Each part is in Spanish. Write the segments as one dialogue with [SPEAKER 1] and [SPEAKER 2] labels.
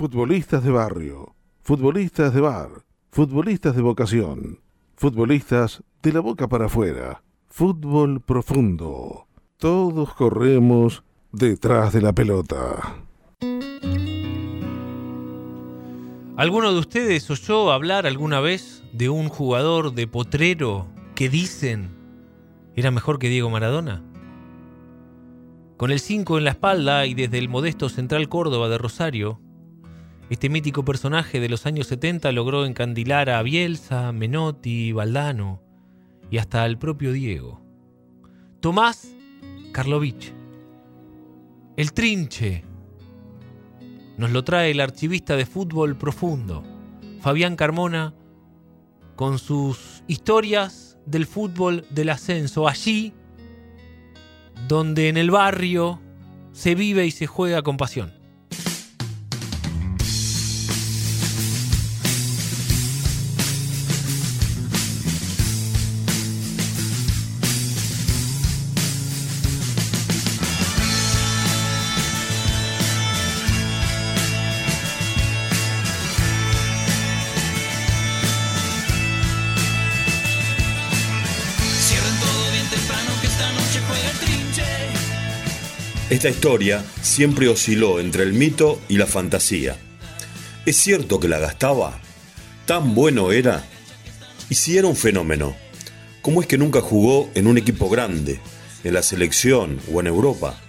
[SPEAKER 1] Futbolistas de barrio, futbolistas de bar, futbolistas de vocación, futbolistas de la boca para afuera, fútbol profundo. Todos corremos detrás de la pelota.
[SPEAKER 2] ¿Alguno de ustedes oyó hablar alguna vez de un jugador de potrero que dicen era mejor que Diego Maradona? Con el 5 en la espalda y desde el modesto Central Córdoba de Rosario, este mítico personaje de los años 70 logró encandilar a Bielsa, Menotti, Valdano y hasta al propio Diego. Tomás Karlovich, el trinche, nos lo trae el archivista de fútbol profundo, Fabián Carmona, con sus historias del fútbol del ascenso, allí donde en el barrio se vive y se juega con pasión.
[SPEAKER 3] Esta historia siempre osciló entre el mito y la fantasía. ¿Es cierto que la gastaba? ¿Tan bueno era? ¿Y si era un fenómeno? ¿Cómo es que nunca jugó en un equipo grande, en la selección o en Europa?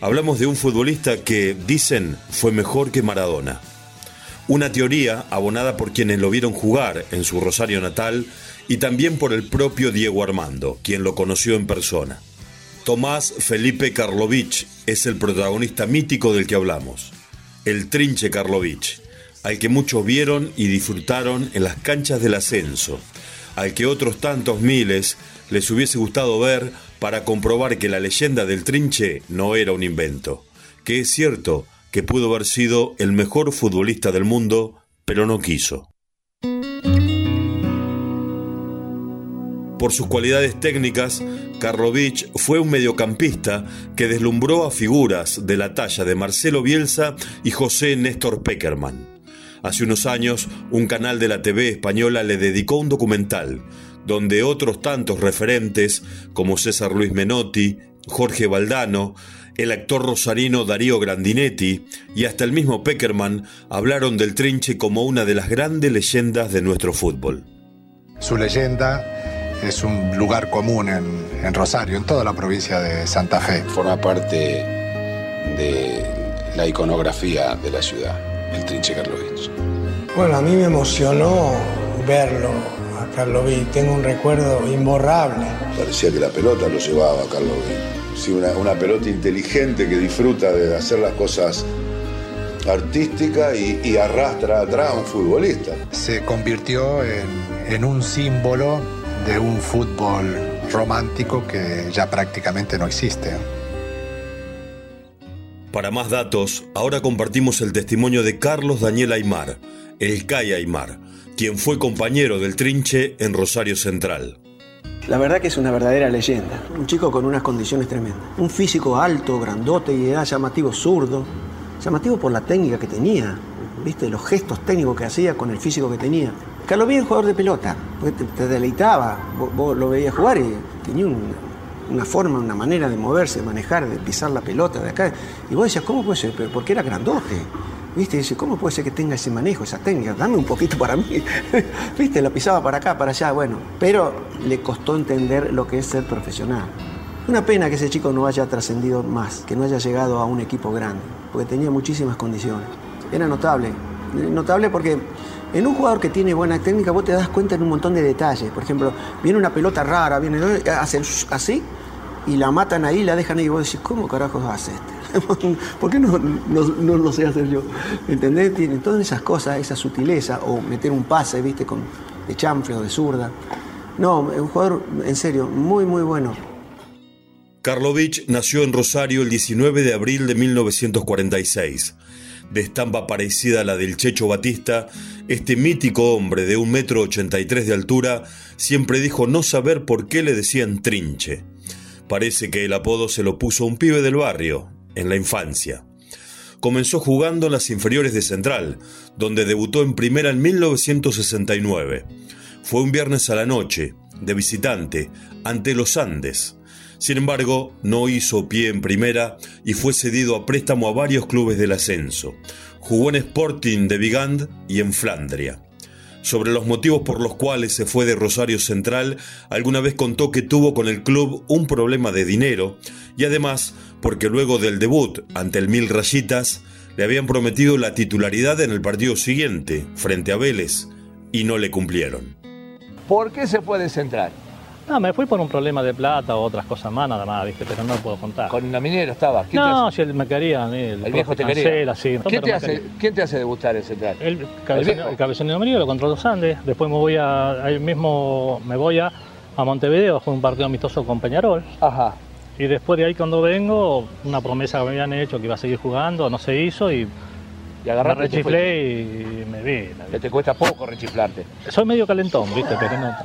[SPEAKER 3] Hablamos de un futbolista que, dicen, fue mejor que Maradona. Una teoría abonada por quienes lo vieron jugar en su Rosario natal y también por el propio Diego Armando, quien lo conoció en persona. Tomás Felipe Karlovich es el protagonista mítico del que hablamos, el Trinche Karlovich, al que muchos vieron y disfrutaron en las canchas del ascenso, al que otros tantos miles les hubiese gustado ver para comprobar que la leyenda del Trinche no era un invento, que es cierto que pudo haber sido el mejor futbolista del mundo, pero no quiso. Por sus cualidades técnicas, Karlovich fue un mediocampista que deslumbró a figuras de la talla de Marcelo Bielsa y José Néstor Peckerman. Hace unos años, un canal de la TV española le dedicó un documental, donde otros tantos referentes, como César Luis Menotti, Jorge Valdano, el actor rosarino Darío Grandinetti y hasta el mismo Peckerman hablaron del Trinche como una de las grandes leyendas de nuestro fútbol.
[SPEAKER 4] Su leyenda es un lugar común en, Rosario, en toda la provincia de Santa Fe.
[SPEAKER 5] Forma parte de la iconografía de la ciudad, el Trinche Karlovich.
[SPEAKER 6] Bueno, a mí me emocionó verlo a Karlovich, tengo un recuerdo imborrable.
[SPEAKER 7] Parecía que la pelota lo llevaba a Karlovich. Sí, una, una pelota inteligente que disfruta de hacer las cosas artísticas y, arrastra atrás a un futbolista.
[SPEAKER 4] Se convirtió en, en un símbolo de un fútbol romántico que ya prácticamente no existe.
[SPEAKER 3] Para más datos, ahora compartimos el testimonio de Carlos Daniel Aymar, el CAI Aymar, quien fue compañero del Trinche en Rosario Central.
[SPEAKER 8] La verdad que es una verdadera leyenda. Un chico con unas condiciones tremendas. Un físico alto, grandote y era llamativo zurdo. Llamativo por la técnica que tenía, ¿viste? Los gestos técnicos que hacía con el físico que tenía. Carlos bien jugador de pelota, te, deleitaba, vos, lo veías jugar y tenía una forma, una manera de moverse, de manejar, de pisar la pelota de acá. Y vos decías, ¿cómo puede ser? Porque era grandote. ¿Viste? Dice, ¿cómo puede ser que tenga ese manejo, esa técnica? Dame un poquito para mí. ¿Viste? La pisaba para acá, para allá, bueno. Pero le costó entender lo que es ser profesional. Una pena que ese chico no haya trascendido más, que no haya llegado a un equipo grande, porque tenía muchísimas condiciones. Era notable. Notable porque en un jugador que tiene buena técnica, vos te das cuenta en un montón de detalles. Por ejemplo, viene una pelota rara, viene hace así y la matan ahí, la dejan ahí y vos decís, ¿cómo carajos hace este? ¿Por qué no, lo sé hacer yo? ¿Entendés? Tienen todas esas cosas, esa sutileza, o meter un pase, viste, con, de chanfle o de zurda. No, un jugador, en serio, muy, muy bueno.
[SPEAKER 3] Karlovich nació en Rosario el 19 de abril de 1946 de estampa parecida a la del Checho Batista, este mítico hombre de un metro ochenta y tres de altura siempre dijo no saber por qué le decían trinche. Parece que el apodo se lo puso un pibe del barrio, en la infancia. comenzó jugando en las inferiores de Central, donde debutó en primera en 1969. Fue un viernes a la noche, de visitante, ante los Andes. Sin embargo, no hizo pie en primera y fue cedido a préstamo a varios clubes del ascenso. Jugó en Sporting de Vigand y en Flandria. Sobre los motivos por los cuales se fue de Rosario Central, alguna vez contó que tuvo con el club un problema de dinero y además porque luego del debut ante el Mil Rayitas le habían prometido la titularidad en el partido siguiente, frente a Vélez, y no le cumplieron.
[SPEAKER 9] ¿Por qué se fue de Central?
[SPEAKER 10] No, me fui por un problema de plata o otras cosas más, nada más, ¿viste? pero no lo puedo contar.
[SPEAKER 9] ¿Con la minera estaba?
[SPEAKER 10] No, si él me quería a mí.
[SPEAKER 9] El, viejo te quería.
[SPEAKER 10] Sí.
[SPEAKER 9] ¿Quién, te
[SPEAKER 10] me
[SPEAKER 9] hace. ¿Quién te hace debutar en Central?
[SPEAKER 10] El cabezón,
[SPEAKER 9] viejo?
[SPEAKER 10] el Amarillo lo contra los Andes, después me voy a, ahí mismo me voy a, a Montevideo, fue un partido amistoso con Peñarol.
[SPEAKER 9] Ajá.
[SPEAKER 10] Y después de ahí cuando vengo, una promesa que me habían hecho que iba a seguir jugando, no se hizo y
[SPEAKER 9] Y
[SPEAKER 10] me
[SPEAKER 9] y te
[SPEAKER 10] rechiflé y me vine.
[SPEAKER 9] Que te cuesta poco rechiflarte.
[SPEAKER 10] Soy medio calentón, ¿viste? Pero no.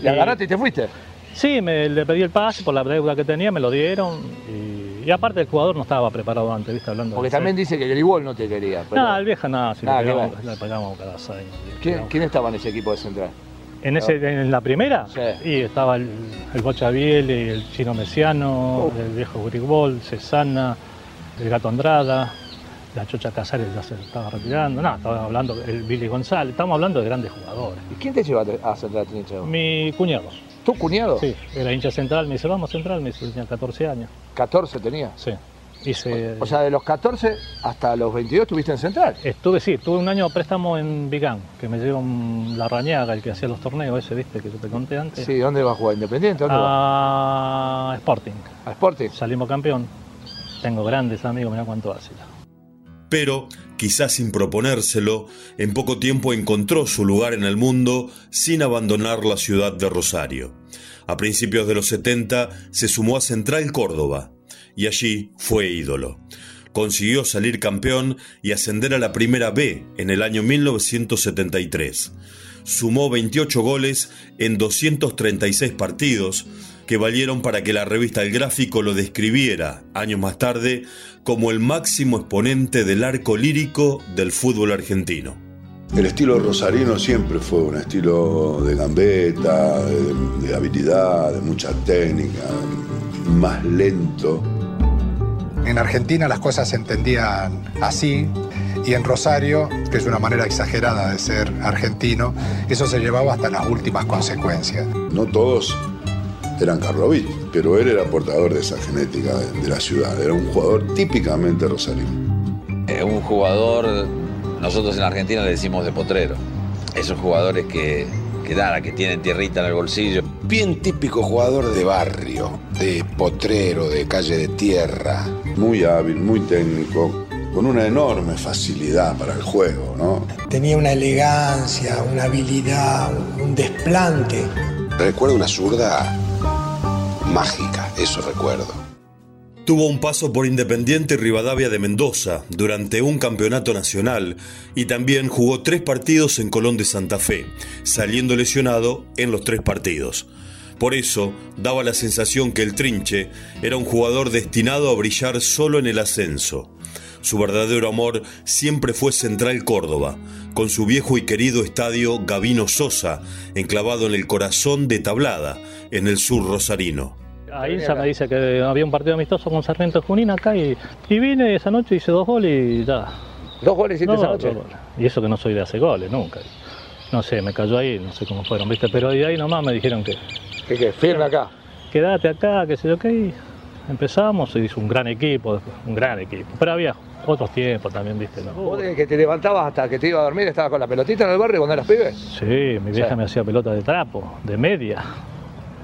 [SPEAKER 9] ¿Le agarraste y te fuiste?
[SPEAKER 10] Sí, me, le pedí el pase por la deuda que tenía, me lo dieron. Y, y aparte el jugador no estaba preparado antes, ¿viste? Hablando
[SPEAKER 9] Porque también dice que Gribol no te quería. pero-
[SPEAKER 10] No, el viejo nada, si
[SPEAKER 9] Nada
[SPEAKER 10] le, pegamos, le pegamos cada seis.
[SPEAKER 9] ¿Quién, quién estaba en ese equipo de Central?
[SPEAKER 10] ¿En, ese, ¿En la primera?
[SPEAKER 9] Sí.
[SPEAKER 10] Y estaba el, el Bocha el Chino Mesiano, el viejo Grigol, Cesana, el Gato Andrada, la Chocha Casares ya se estaba retirando. No, estaba hablando el Billy González, estamos hablando de grandes jugadores.
[SPEAKER 9] ¿Y quién te lleva a Central Trinchero?
[SPEAKER 10] Mi cuñado,
[SPEAKER 9] ¿Tu cuñado?
[SPEAKER 10] sí, era hincha central, me dice, vamos central, me dice, tenía 14 años.
[SPEAKER 9] 14 tenía.
[SPEAKER 10] Sí. Hice,
[SPEAKER 9] O sea, de los 14 hasta los 22 estuviste en Central.
[SPEAKER 10] Estuve, sí, tuve un año préstamo en Vigán, que me llevó un- la rañaga, el que hacía los torneos ese, viste, que yo te conté antes.
[SPEAKER 9] Sí, ¿dónde va a jugar? ¿Independiente? ¿Dónde?
[SPEAKER 10] A Sporting.
[SPEAKER 9] ¿A Sporting?
[SPEAKER 10] Salimos campeón. Tengo grandes amigos, mirá cuánto hace.
[SPEAKER 3] Pero, quizás sin proponérselo, en poco tiempo encontró su lugar en el mundo sin abandonar la ciudad de Rosario. A principios de los 70 se sumó a Central Córdoba y allí fue ídolo. Consiguió salir campeón y ascender a la Primera B en el año 1973. Sumó 28 goles en 236 partidos que valieron para que la revista El Gráfico lo describiera años más tarde como el máximo exponente del arco lírico del fútbol argentino.
[SPEAKER 7] El estilo rosarino siempre fue un estilo de gambeta, de, de habilidad, de mucha técnica, más lento.
[SPEAKER 4] En Argentina las cosas se entendían así y en Rosario, que es una manera exagerada de ser argentino, eso se llevaba hasta las últimas consecuencias.
[SPEAKER 7] No todos eran Karlovich, pero él era portador de esa genética de, de la ciudad. Era un jugador típicamente rosarino.
[SPEAKER 11] Eh, un jugador, nosotros en Argentina le decimos de potrero. Esos jugadores que, que nada, que tienen tierrita en el bolsillo.
[SPEAKER 5] Bien típico jugador de barrio, de potrero, de calle de tierra.
[SPEAKER 7] Muy hábil, muy técnico, con una enorme facilidad para el juego, ¿no?
[SPEAKER 6] Tenía una elegancia, una habilidad, un desplante.
[SPEAKER 5] Recuerdo una zurda mágica, eso recuerdo.
[SPEAKER 3] Tuvo un paso por Independiente y Rivadavia de Mendoza durante un campeonato nacional y también jugó tres partidos en Colón de Santa Fe, saliendo lesionado en los tres partidos. Por eso daba la sensación que el Trinche era un jugador destinado a brillar solo en el ascenso. Su verdadero amor siempre fue Central Córdoba, con su viejo y querido estadio Gavino Sosa, enclavado en el corazón de Tablada, en el sur rosarino.
[SPEAKER 10] Ahí ya me dice que había un partido amistoso con Sarmiento Junín acá y, y vine esa noche, hice dos goles y ya.
[SPEAKER 9] ¿Dos goles hiciste
[SPEAKER 10] No,
[SPEAKER 9] esa noche?
[SPEAKER 10] Y eso que no soy de hacer goles, nunca. No sé, me cayó ahí, no sé cómo fueron, ¿viste? Pero de ahí nomás me dijeron que
[SPEAKER 9] ¿Qué, qué? Firme acá.
[SPEAKER 10] quédate acá, que sé yo qué. y Empezamos, se hizo un gran equipo, un gran equipo. Pero había otros tiempos también, ¿viste? ¿no?
[SPEAKER 9] ¿Vos desde que te levantabas hasta que te ibas a dormir estabas con la pelotita en el barrio cuando eras pibe?
[SPEAKER 10] Sí, mi vieja me hacía pelota de trapo, de media.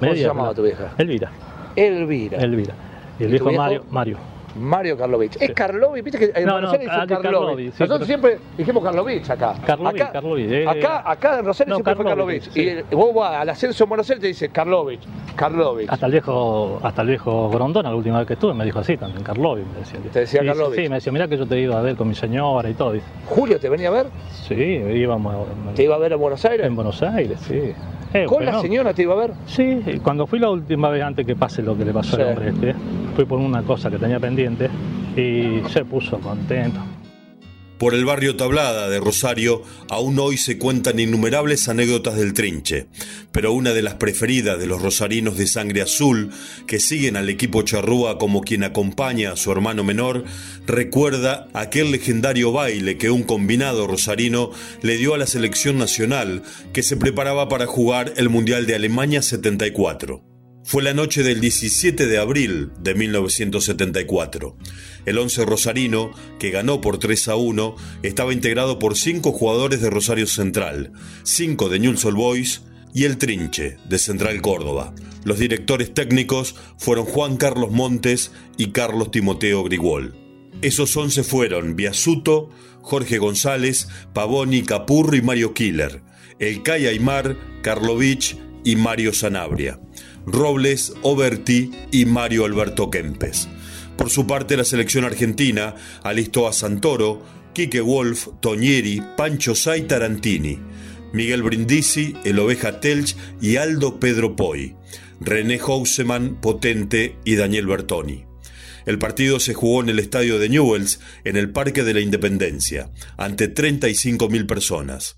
[SPEAKER 9] ¿Cómo se llamaba tu vieja?
[SPEAKER 10] Elvira.
[SPEAKER 9] Elvira.
[SPEAKER 10] Elvira. Y el
[SPEAKER 9] ¿Y
[SPEAKER 10] viejo? Mario. Mario.
[SPEAKER 9] Mario Karlovich. ¿Es Karlovich? ¿Viste que en
[SPEAKER 10] No,
[SPEAKER 9] Buenos
[SPEAKER 10] no,
[SPEAKER 9] Aires
[SPEAKER 10] ah,
[SPEAKER 9] dicen
[SPEAKER 10] que
[SPEAKER 9] Karlovich?
[SPEAKER 10] Sí,
[SPEAKER 9] Nosotros
[SPEAKER 10] pero-
[SPEAKER 9] siempre dijimos Karlovich acá.
[SPEAKER 10] Karlovich,
[SPEAKER 9] acá,
[SPEAKER 10] Karlovich, eh.
[SPEAKER 9] acá, acá en Rosario
[SPEAKER 10] No,
[SPEAKER 9] siempre fue
[SPEAKER 10] Karlovich.
[SPEAKER 9] Y vos vas al ascenso en Buenos Aires te dice Karlovich. Karlovich.
[SPEAKER 10] Hasta el viejo, hasta el viejo Grondona, la última vez que estuve, me dijo así también, Karlovich, me decía.
[SPEAKER 9] Te decía Karlovich.
[SPEAKER 10] Sí, me decía, mirá que yo te iba a ver con mi señora y todo. dice.
[SPEAKER 9] ¿Julio te venía a ver?
[SPEAKER 10] Sí, íbamos a-
[SPEAKER 9] ¿Te iba a ver en Buenos Aires?
[SPEAKER 10] en Buenos Aires, sí. Eh,
[SPEAKER 9] ¿Con la
[SPEAKER 10] no.
[SPEAKER 9] señora te iba a ver?
[SPEAKER 10] Sí, cuando fui la última vez antes que pase lo que le pasó
[SPEAKER 9] Sí.
[SPEAKER 10] al hombre este, fui por una cosa que tenía pendiente y se puso contento.
[SPEAKER 3] Por el barrio Tablada de Rosario, aún hoy se cuentan innumerables anécdotas del trinche, pero una de las preferidas de los rosarinos de sangre azul, que siguen al equipo charrúa como quien acompaña a su hermano menor, recuerda aquel legendario baile que un combinado rosarino le dio a la selección nacional que se preparaba para jugar el Mundial de Alemania 74. Fue la noche del 17 de abril de 1974. El 11 rosarino, que ganó por 3 a 1, estaba integrado por 5 jugadores de Rosario Central, 5 de Newell's Boys y el Trinche de Central Córdoba. Los directores técnicos fueron Juan Carlos Montes y Carlos Timoteo Grigol. Esos 11 fueron Biasuto, Jorge González, Pavoni, Capurro y Mario Killer, El Cay Aymar, Karlovich y Mario Sanabria. Robles, Oberti y Mario Alberto Kempes. Por su parte, la selección argentina alistó a Santoro, Quique Wolf, Toñeri, Pancho Say Tarantini, Miguel Brindisi, El Oveja Telch y Aldo Pedro Poi, René Houseman, Potente y Daniel Bertoni. El partido se jugó en el estadio de Newells, en el Parque de la Independencia, ante 35.000 personas.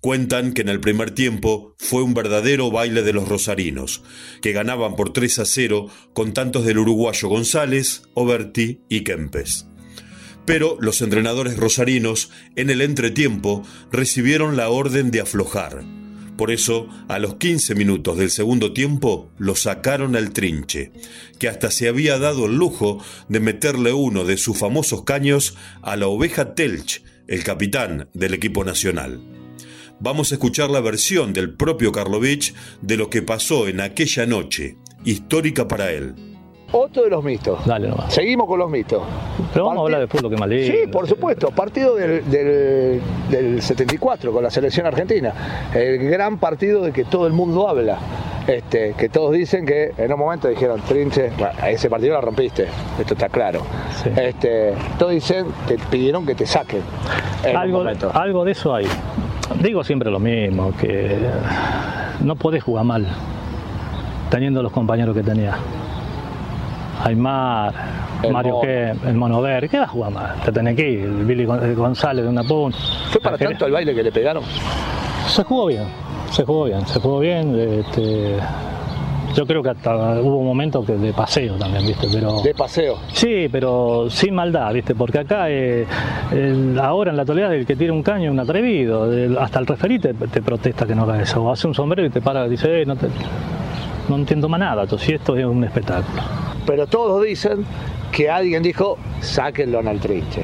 [SPEAKER 3] Cuentan que en el primer tiempo fue un verdadero baile de los rosarinos, que ganaban por 3 a 0 con tantos del uruguayo González, Oberti y Kempes. Pero los entrenadores rosarinos, en el entretiempo, recibieron la orden de aflojar. Por eso, a los 15 minutos del segundo tiempo, lo sacaron al trinche, que hasta se había dado el lujo de meterle uno de sus famosos caños a la oveja Telch, el capitán del equipo nacional vamos a escuchar la versión del propio Karlovich de lo que pasó en aquella noche, histórica para él.
[SPEAKER 9] Otro de los mitos.
[SPEAKER 10] Dale nomás.
[SPEAKER 9] Seguimos con los mitos.
[SPEAKER 10] Pero vamos a hablar de fútbol que más.
[SPEAKER 9] Sí, por supuesto. Partido del, del, del 74 con la selección argentina. El gran partido de que todo el mundo habla. Este, que todos dicen que en un momento dijeron, Trinche, ese partido lo rompiste, esto está claro.
[SPEAKER 10] Sí.
[SPEAKER 9] Este, todos dicen, te pidieron que te saquen.
[SPEAKER 10] algo de eso hay. Digo siempre lo mismo, que no podés jugar mal teniendo los compañeros que tenía. Aymar,
[SPEAKER 9] El
[SPEAKER 10] Mario que el Mono Verde, ¿qué va a jugar mal? Te tenés que ir, el Billy Gon- González de una punta.
[SPEAKER 9] ¿Fue para tanto el baile que le pegaron?
[SPEAKER 10] Se jugó bien, se jugó bien, se jugó bien. este, yo creo que hasta hubo momentos que de paseo también, ¿viste? Pero,
[SPEAKER 9] De paseo.
[SPEAKER 10] Sí, pero sin maldad, ¿viste? Porque acá, eh, el- ahora en la actualidad, el que tira un caño es un atrevido. El- hasta el referí te, te protesta que no haga eso. O hace un sombrero y te para y dice, "Eh, no, te- no entiendo más nada. Entonces, esto es un espectáculo.
[SPEAKER 9] Pero todos dicen que alguien dijo, sáquenlo en el trinche.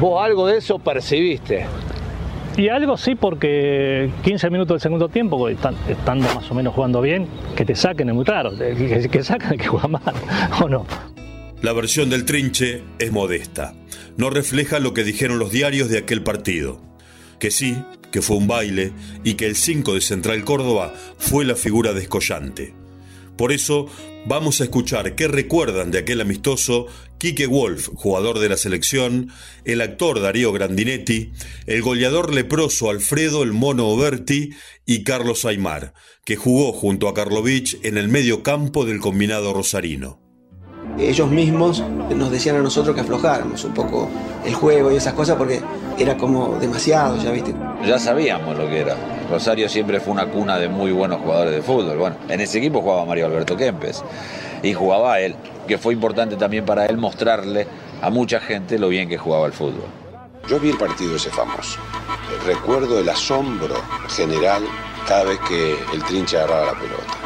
[SPEAKER 9] Vos algo de eso percibiste.
[SPEAKER 10] Y algo sí, porque 15 minutos del segundo tiempo, estando más o menos jugando bien, que te saquen es muy raro. Que, que sacan que juega mal, ¿o no?
[SPEAKER 3] La versión del trinche es modesta. No refleja lo que dijeron los diarios de aquel partido. Que sí, que fue un baile y que el 5 de Central Córdoba fue la figura descollante. Por eso vamos a escuchar qué recuerdan de aquel amistoso Quique Wolf, jugador de la selección, el actor Darío Grandinetti, el goleador leproso Alfredo el Mono Oberti y Carlos Aymar, que jugó junto a Karlovich en el medio campo del combinado rosarino.
[SPEAKER 8] Ellos mismos nos decían a nosotros que aflojáramos un poco el juego y esas cosas porque era como demasiado, ya viste.
[SPEAKER 11] Ya sabíamos lo que era. Rosario siempre fue una cuna de muy buenos jugadores de fútbol. Bueno, en ese equipo jugaba Mario Alberto Kempes y jugaba él, que fue importante también para él mostrarle a mucha gente lo bien que jugaba el fútbol.
[SPEAKER 5] Yo vi el partido ese famoso. Recuerdo el asombro general cada vez que el trinche agarraba la pelota.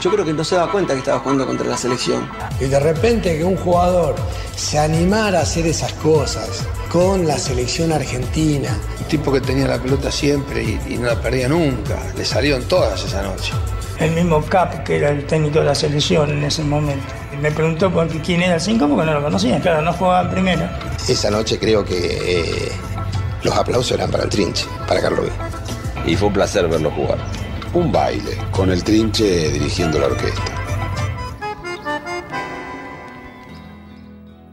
[SPEAKER 8] Yo creo que no se daba cuenta que estaba jugando contra la selección.
[SPEAKER 6] Y de repente que un jugador se animara a hacer esas cosas con la selección argentina.
[SPEAKER 12] Un tipo que tenía la pelota siempre y, y no la perdía nunca. Le salieron todas esa noche.
[SPEAKER 13] El mismo Cap, que era el técnico de la selección en ese momento. Me preguntó por qué- quién era el 5 porque no lo conocía. Claro, no jugaba en primera.
[SPEAKER 12] Esa noche creo que eh, los aplausos eran para el trinche, para Carlos
[SPEAKER 11] Y fue un placer verlo jugar.
[SPEAKER 5] Un baile, con el trinche dirigiendo la orquesta.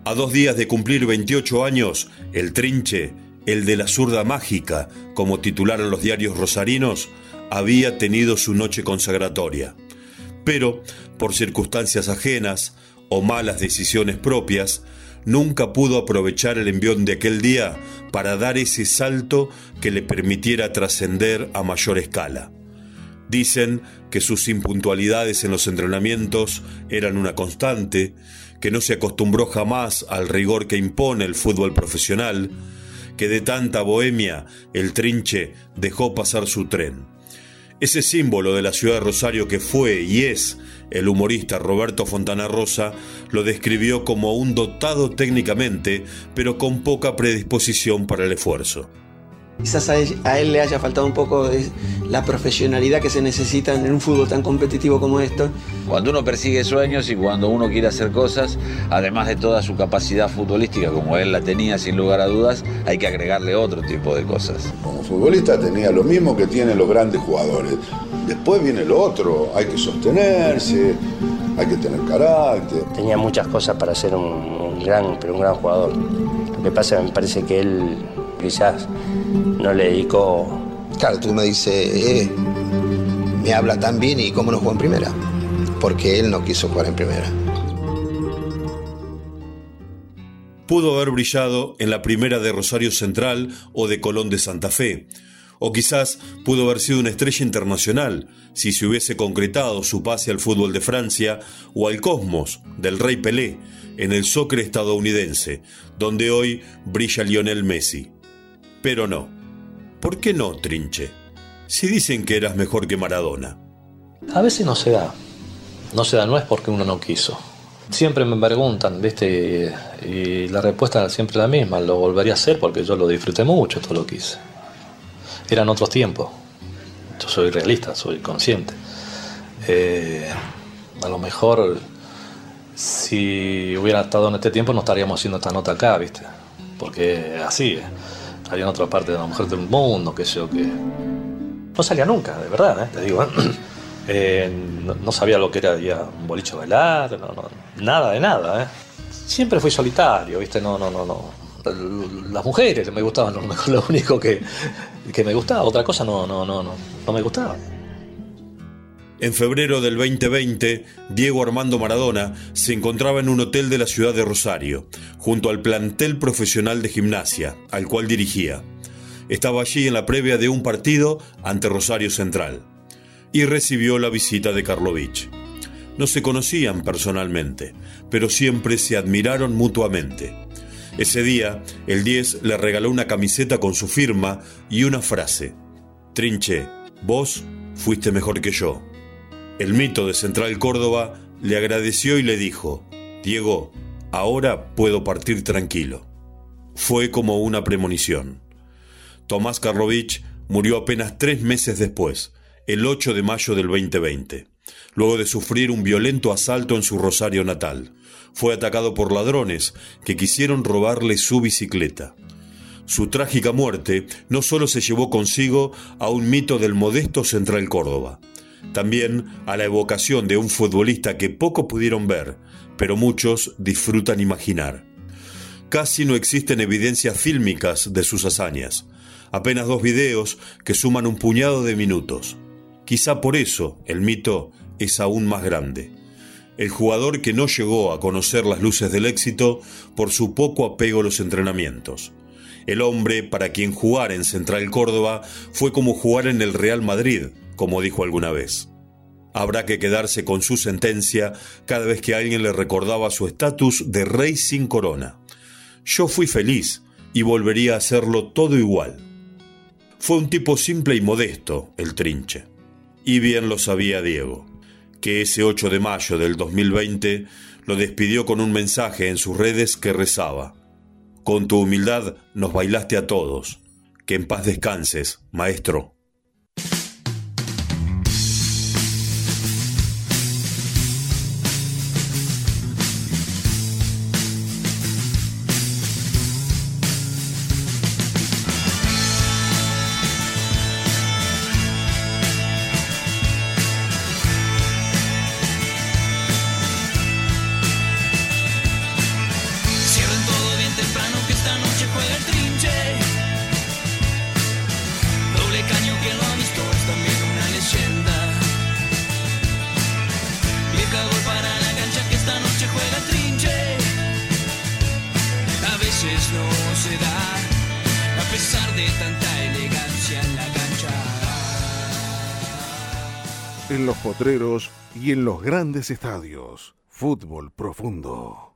[SPEAKER 3] A dos días de cumplir 28 años, el Trinche, el de la zurda mágica, como titularon los diarios rosarinos, había tenido su noche consagratoria. Pero, por circunstancias ajenas o malas decisiones propias, nunca pudo aprovechar el envión de aquel día para dar ese salto que le permitiera trascender a mayor escala. Dicen que sus impuntualidades en los entrenamientos eran una constante, que no se acostumbró jamás al rigor que impone el fútbol profesional, que de tanta bohemia el trinche dejó pasar su tren. Ese símbolo de la ciudad de Rosario que fue y es el humorista Roberto Fontana Rosa lo describió como un dotado técnicamente, pero con poca predisposición para el esfuerzo.
[SPEAKER 8] Quizás a él, le haya faltado un poco de la profesionalidad que se necesita en un fútbol tan competitivo como esto.
[SPEAKER 11] Cuando uno persigue sueños y cuando uno quiere hacer cosas, además de toda su capacidad futbolística como él la tenía sin lugar a dudas, hay que agregarle otro tipo de cosas.
[SPEAKER 7] Como futbolista tenía lo mismo que tienen los grandes jugadores. Después viene lo otro, hay que sostenerse, hay que tener carácter.
[SPEAKER 14] Tenía muchas cosas para ser un, gran, pero un gran jugador. Lo que pasa me parece que él quizás no le dedicó...
[SPEAKER 12] Claro, tú me dices, eh, me habla tan bien y cómo no jugó en primera, porque él no quiso jugar en primera.
[SPEAKER 3] Pudo haber brillado en la primera de Rosario Central o de Colón de Santa Fe, o quizás pudo haber sido una estrella internacional si se hubiese concretado su pase al fútbol de Francia o al Cosmos del Rey Pelé en el soccer estadounidense, donde hoy brilla Lionel Messi. Pero no. ¿Por qué no, Trinche? Si dicen que eras mejor que Maradona.
[SPEAKER 10] A veces no se da. No se da, no es porque uno no quiso. Siempre me preguntan, ¿viste? Y, la respuesta es siempre la misma. Lo volvería a hacer porque yo lo disfruté mucho, todo lo que hice. Eran otros tiempos. Yo soy realista, soy consciente. Eh, a lo mejor, si hubiera estado en este tiempo, no estaríamos haciendo esta nota acá, ¿viste? Porque así es salía en otra parte de la mujer del mundo, qué sé yo, que no salía nunca, de verdad, ¿eh? te digo. ¿eh? Eh, no, sabía lo que era ya un bolicho bailar, no, no, nada de nada. ¿eh? Siempre fui solitario, ¿viste? No, no, no, no. Las mujeres me gustaban, lo, lo único que, que me gustaba, otra cosa no, no, no, no, no me gustaba.
[SPEAKER 3] En febrero del 2020, Diego Armando Maradona se encontraba en un hotel de la ciudad de Rosario, junto al plantel profesional de gimnasia, al cual dirigía. Estaba allí en la previa de un partido ante Rosario Central y recibió la visita de Karlovich. No se conocían personalmente, pero siempre se admiraron mutuamente. Ese día, el 10 le regaló una camiseta con su firma y una frase. Trinche, vos fuiste mejor que yo. El mito de Central Córdoba le agradeció y le dijo, Diego, ahora puedo partir tranquilo. Fue como una premonición. Tomás Karlovich murió apenas tres meses después, el 8 de mayo del 2020, luego de sufrir un violento asalto en su Rosario natal. Fue atacado por ladrones que quisieron robarle su bicicleta. Su trágica muerte no solo se llevó consigo a un mito del modesto Central Córdoba, también a la evocación de un futbolista que pocos pudieron ver, pero muchos disfrutan imaginar. Casi no existen evidencias fílmicas de sus hazañas, apenas dos videos que suman un puñado de minutos. Quizá por eso el mito es aún más grande. El jugador que no llegó a conocer las luces del éxito por su poco apego a los entrenamientos. El hombre para quien jugar en Central Córdoba fue como jugar en el Real Madrid, como dijo alguna vez. Habrá que quedarse con su sentencia cada vez que alguien le recordaba su estatus de rey sin corona. Yo fui feliz y volvería a hacerlo todo igual. Fue un tipo simple y modesto, el trinche. Y bien lo sabía Diego, que ese 8 de mayo del 2020 lo despidió con un mensaje en sus redes que rezaba. Con tu humildad nos bailaste a todos. Que en paz descanses, maestro.
[SPEAKER 1] Y en los grandes estadios. Fútbol profundo.